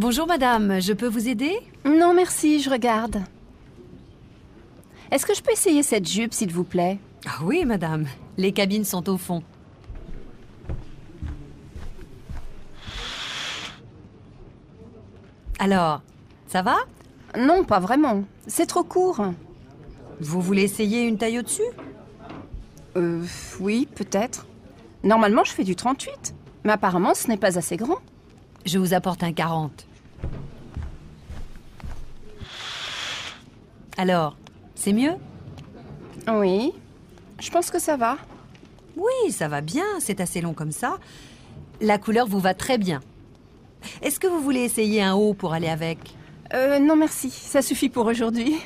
Bonjour madame, je peux vous aider? Non, merci, je regarde. Est-ce que je peux essayer cette jupe, s'il vous plaît? Ah oui madame, les cabines sont au fond. Alors, ça va? Non, pas vraiment. C'est trop court. Vous voulez essayer une taille au-dessus? Euh, oui, peut-être. Normalement, je fais du 38. Mais apparemment, ce n'est pas assez grand. Je vous apporte un 40. Alors, c'est mieux? Oui. Je pense que ça va. Oui, ça va bien, c'est assez long comme ça. La couleur vous va très bien. Est-ce que vous voulez essayer un haut pour aller avec? Euh, non, merci. Ça suffit pour aujourd'hui.